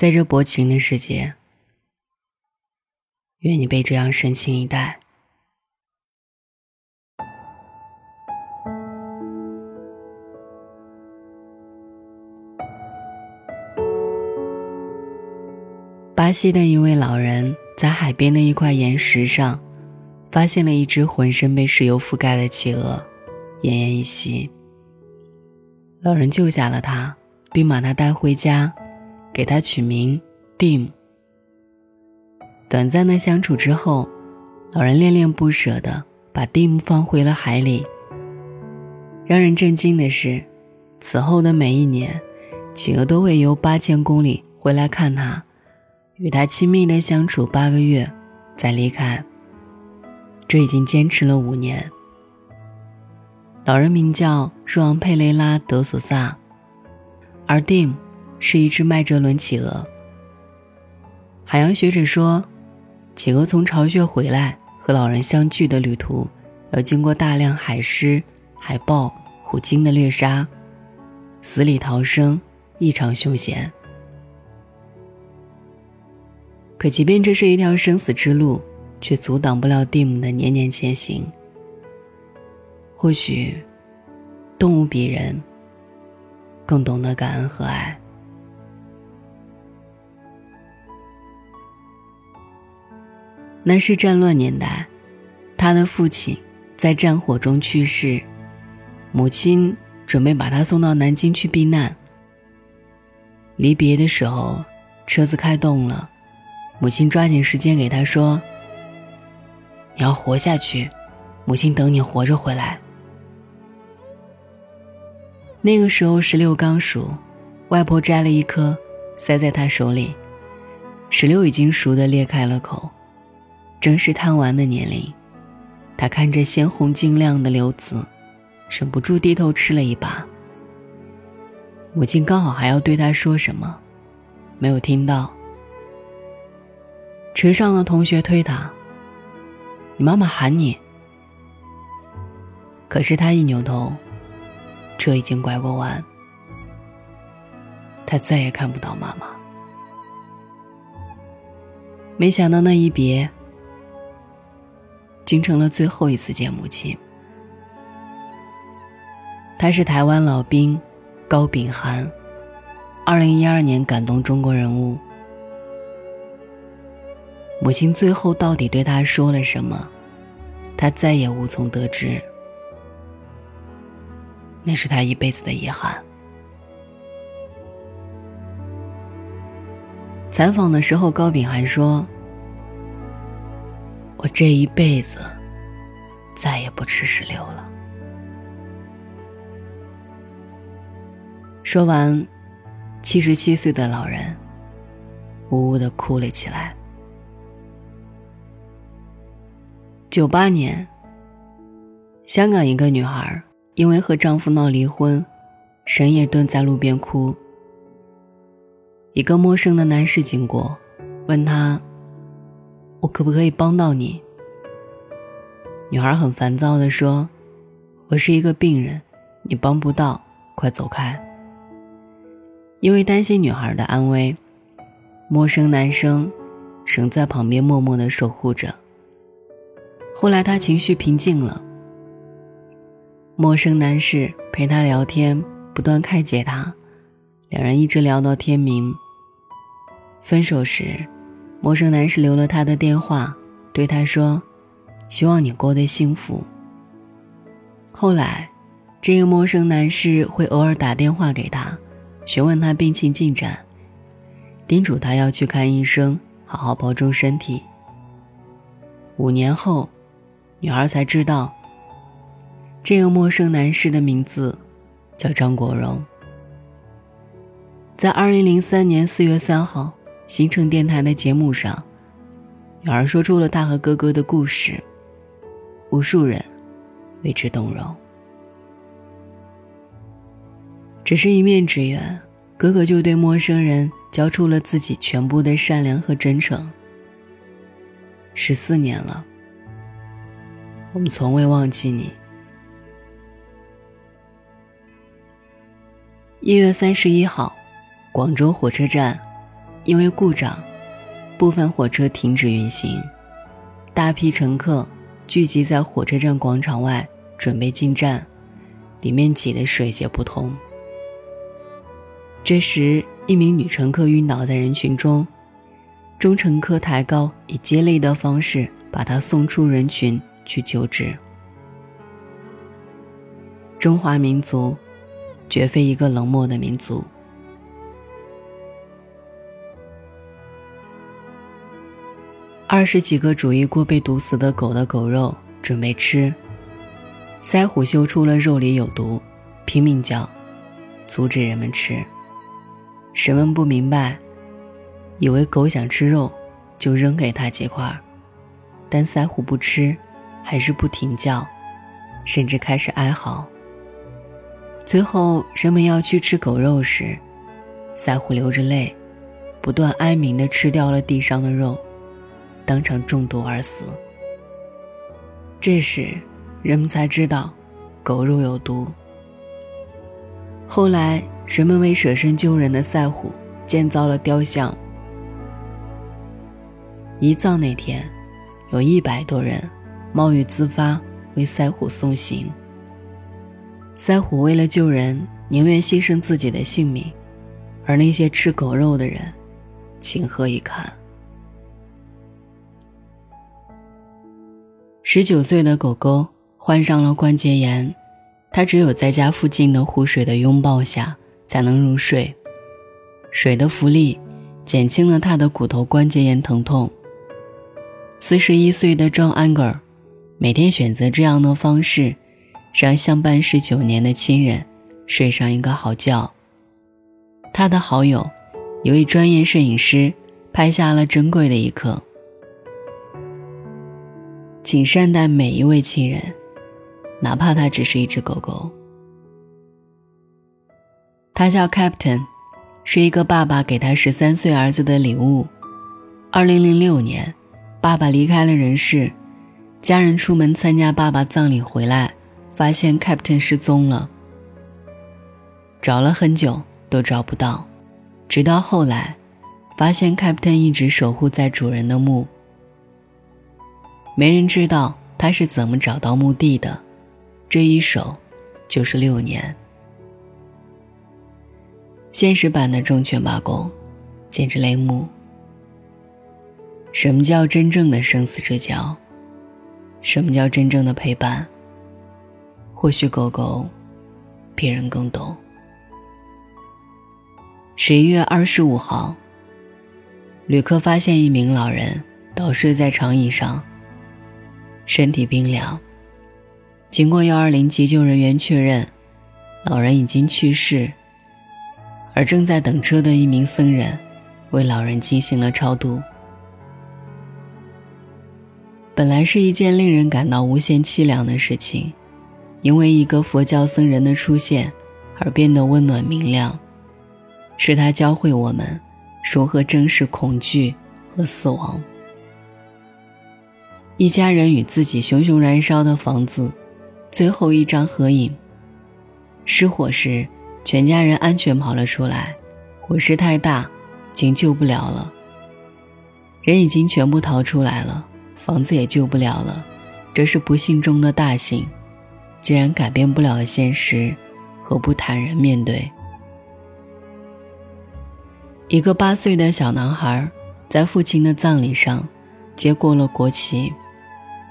在这薄情的世界，愿你被这样深情以待。巴西的一位老人在海边的一块岩石上，发现了一只浑身被石油覆盖的企鹅，奄奄一息。老人救下了它，并把它带回家，给它取名 Dim。短暂的相处之后，老人恋恋不舍地把 Dim 放回了海里。让人震惊的是，此后的每一年，企鹅都会游八千公里回来看它。与他亲密的相处八个月，再离开。这已经坚持了五年。老人名叫若昂佩雷拉德索萨，而 Dim 是一只麦哲伦企鹅。海洋学者说，企鹅从巢穴回来和老人相聚的旅途，要经过大量海狮、海豹、虎鲸的猎杀，死里逃生异常凶险。可即便这是一条生死之路，却阻挡不了蒂姆的年年前行。或许，动物比人更懂得感恩和爱。那是战乱年代，他的父亲在战火中去世，母亲准备把他送到南京去避难。离别的时候，车子开动了。母亲抓紧时间给他说：“你要活下去，母亲等你活着回来。”那个时候石榴刚熟，外婆摘了一颗，塞在他手里。石榴已经熟的裂开了口，正是贪玩的年龄。他看着鲜红晶亮的榴子，忍不住低头吃了一把。母亲刚好还要对他说什么，没有听到。车上的同学推他：“你妈妈喊你。”可是他一扭头，车已经拐过弯，他再也看不到妈妈。没想到那一别，竟成了最后一次见母亲。他是台湾老兵高秉涵，二零一二年感动中国人物。母亲最后到底对他说了什么？他再也无从得知。那是他一辈子的遗憾。采访的时候，高秉涵说：“我这一辈子再也不吃石榴了。”说完，七十七岁的老人呜呜的哭了起来。九八年，香港一个女孩因为和丈夫闹离婚，深夜蹲在路边哭。一个陌生的男士经过，问她：“我可不可以帮到你？”女孩很烦躁地说：“我是一个病人，你帮不到，快走开。”因为担心女孩的安危，陌生男生仍在旁边默默的守护着。后来他情绪平静了，陌生男士陪他聊天，不断开解他，两人一直聊到天明。分手时，陌生男士留了他的电话，对他说：“希望你过得幸福。”后来，这个陌生男士会偶尔打电话给他，询问他病情进展，叮嘱他要去看医生，好好保重身体。五年后。女孩才知道，这个陌生男士的名字叫张国荣。在二零零三年四月三号，新城电台的节目上，女儿说出了她和哥哥的故事，无数人为之动容。只是一面之缘，哥哥就对陌生人交出了自己全部的善良和真诚。十四年了。我们从未忘记你。一月三十一号，广州火车站，因为故障，部分火车停止运行，大批乘客聚集在火车站广场外准备进站，里面挤得水泄不通。这时，一名女乘客晕倒在人群中，中乘客抬高以接力的方式把她送出人群去救治。中华民族，绝非一个冷漠的民族。二十几个煮一锅被毒死的狗的狗肉准备吃，腮虎嗅出了肉里有毒，拼命叫，阻止人们吃。人们不明白，以为狗想吃肉，就扔给他几块，但腮虎不吃，还是不停叫，甚至开始哀嚎。最后，人们要去吃狗肉时，腮虎流着泪，不断哀鸣地吃掉了地上的肉。当场中毒而死。这时，人们才知道，狗肉有毒。后来，人们为舍身救人的赛虎建造了雕像。一葬那天，有一百多人冒雨自发为赛虎送行。赛虎为了救人，宁愿牺牲自己的性命，而那些吃狗肉的人，情何以堪？十九岁的狗狗患上了关节炎，它只有在家附近的湖水的拥抱下才能入睡。水的浮力减轻了它的骨头关节炎疼痛。四十一岁的 John Anger 每天选择这样的方式，让相伴十九年的亲人睡上一个好觉。他的好友，一位专业摄影师，拍下了珍贵的一刻。请善待每一位亲人，哪怕他只是一只狗狗。他叫 Captain，是一个爸爸给他十三岁儿子的礼物。二零零六年，爸爸离开了人世，家人出门参加爸爸葬礼回来，发现 Captain 失踪了，找了很久都找不到，直到后来，发现 Captain 一直守护在主人的墓。没人知道他是怎么找到墓地的，这一守就是六年。现实版的忠犬八公，简直泪目。什么叫真正的生死之交？什么叫真正的陪伴？或许狗狗，别人更懂。十一月二十五号，旅客发现一名老人倒睡在长椅上。身体冰凉。经过幺二零急救人员确认，老人已经去世。而正在等车的一名僧人，为老人进行了超度。本来是一件令人感到无限凄凉的事情，因为一个佛教僧人的出现而变得温暖明亮，是他教会我们如何正视恐惧和死亡。一家人与自己熊熊燃烧的房子，最后一张合影。失火时，全家人安全跑了出来。火势太大，已经救不了了。人已经全部逃出来了，房子也救不了了。这是不幸中的大幸。既然改变不了现实，何不坦然面对？一个八岁的小男孩，在父亲的葬礼上，接过了国旗。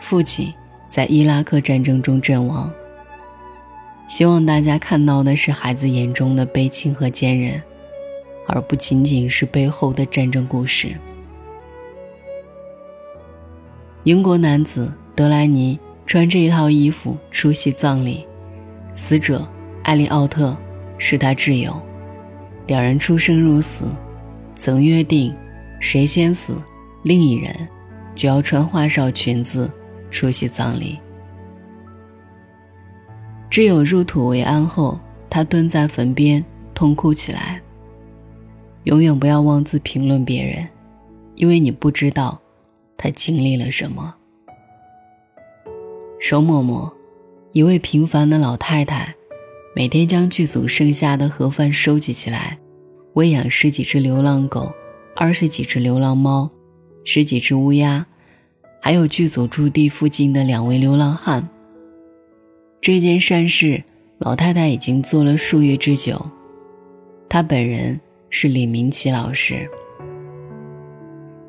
父亲在伊拉克战争中阵亡。希望大家看到的是孩子眼中的悲情和坚韧，而不仅仅是背后的战争故事。英国男子德莱尼穿这一套衣服出席葬礼，死者艾利奥特是他挚友，两人出生入死，曾约定，谁先死，另一人就要穿花哨裙子。出席葬礼，挚友入土为安后，他蹲在坟边痛哭起来。永远不要妄自评论别人，因为你不知道他经历了什么。周嬷嬷，一位平凡的老太太，每天将剧组剩下的盒饭收集起来，喂养十几只流浪狗，二十几只流浪猫，十几只乌鸦，还有剧组驻地附近的两位流浪汉。这件善事，老太太已经做了数月之久。她本人是李明启老师。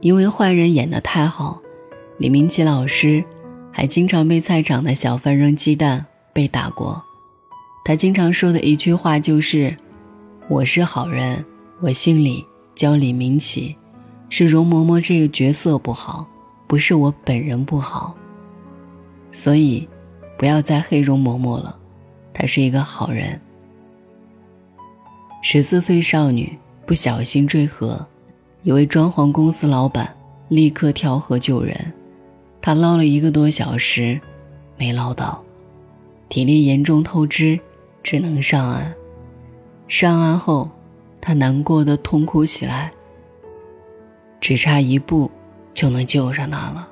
因为坏人演得太好，李明启老师还经常被菜场的小贩扔鸡蛋被打过。他经常说的一句话就是：“我是好人，我姓李，叫李明启，是容嬷嬷这个角色不好，不是我本人不好。所以，不要再黑容嬷嬷了，她是一个好人。”十四岁少女不小心坠河，一位装潢公司老板立刻跳河救人，他捞了一个多小时，没捞到，体力严重透支。只能上岸。上岸后，他难过的痛哭起来。只差一步，就能救上他了。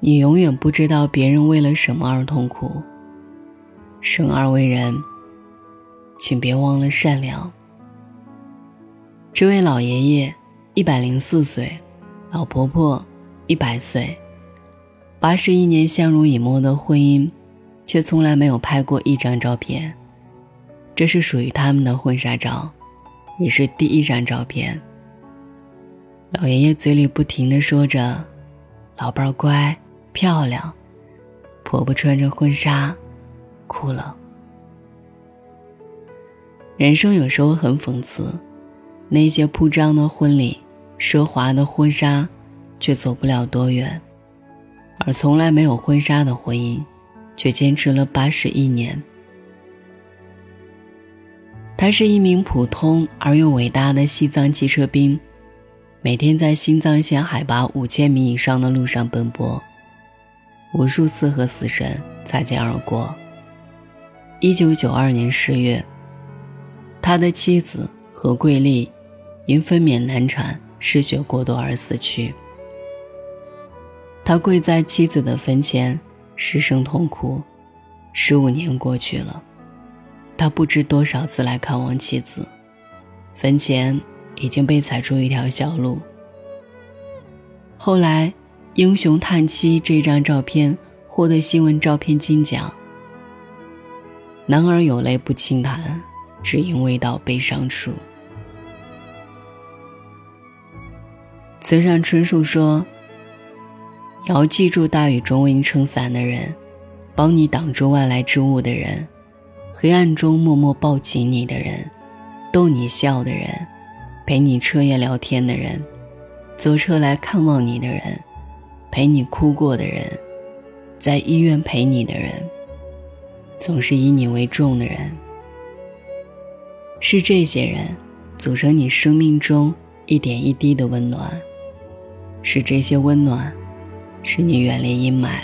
你永远不知道别人为了什么而痛苦。生而为人，请别忘了善良。这位老爷爷一百零四岁，老婆婆一百岁，八十一年相濡以沫的婚姻。却从来没有拍过一张照片，这是属于他们的婚纱照，也是第一张照片。老爷爷嘴里不停的说着：“老伴儿乖，漂亮。”婆婆穿着婚纱，哭了。人生有时候很讽刺，那些铺张的婚礼、奢华的婚纱，却走不了多远，而从来没有婚纱的婚姻。却坚持了八十一年。他是一名普通而又伟大的西藏汽车兵，每天在新藏线海拔五千米以上的路上奔波，无数次和死神擦肩而过。一九九二年十月，他的妻子何桂丽因分娩难产、失血过多而死去。他跪在妻子的坟前。失声痛哭，十五年过去了，他不知多少次来看望妻子，坟前已经被踩出一条小路。后来，《英雄叹妻》这张照片获得新闻照片金奖。男儿有泪不轻弹，只因未到悲伤处。村上春树说。要记住，大雨中为你撑伞的人，帮你挡住外来之物的人，黑暗中默默抱紧你的人，逗你笑的人，陪你彻夜聊天的人，坐车来看望你的人，陪你哭过的人，在医院陪你的人，总是以你为重的人，是这些人组成你生命中一点一滴的温暖，是这些温暖。使你远离阴霾，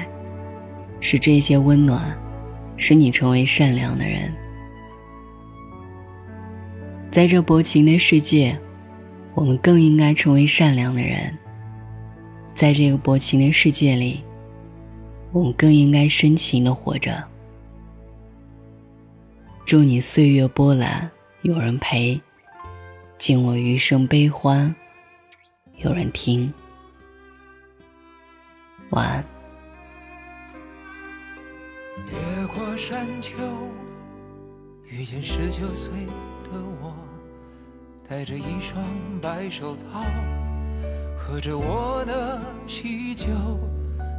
是这些温暖，使你成为善良的人。在这薄情的世界，我们更应该成为善良的人。在这个薄情的世界里，我们更应该深情的活着。祝你岁月波澜有人陪，敬我余生悲欢有人听。晚安。越过山丘，遇见十九岁的我，戴着一双白手套，喝着我的喜酒。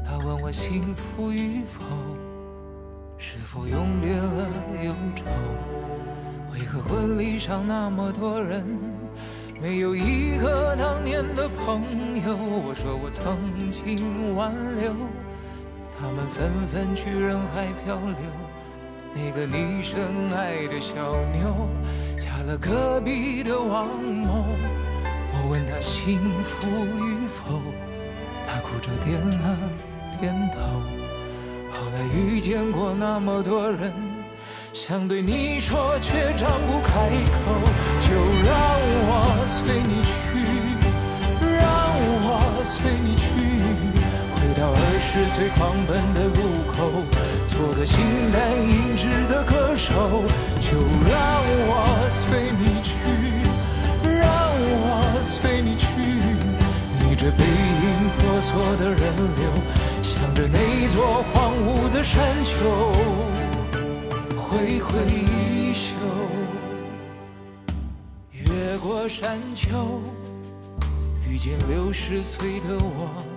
他问我幸福与否，是否永别了忧愁？为何婚礼上那么多人？没有一个当年的朋友，我说我曾经挽留，他们纷纷去人海漂流。那个你深爱的小妞，嫁了隔壁的王某。我问他幸福与否，他哭着点了点头。后来遇见过那么多人。想对你说，却张不开口，就让我随你去，让我随你去，回到二十岁狂奔的后做个形单影只的歌手就让我随你去。让我随你去。逆着背影婆娑的人流向着那座荒芜的山丘挥挥衣袖。越过山丘遇见六十岁的我。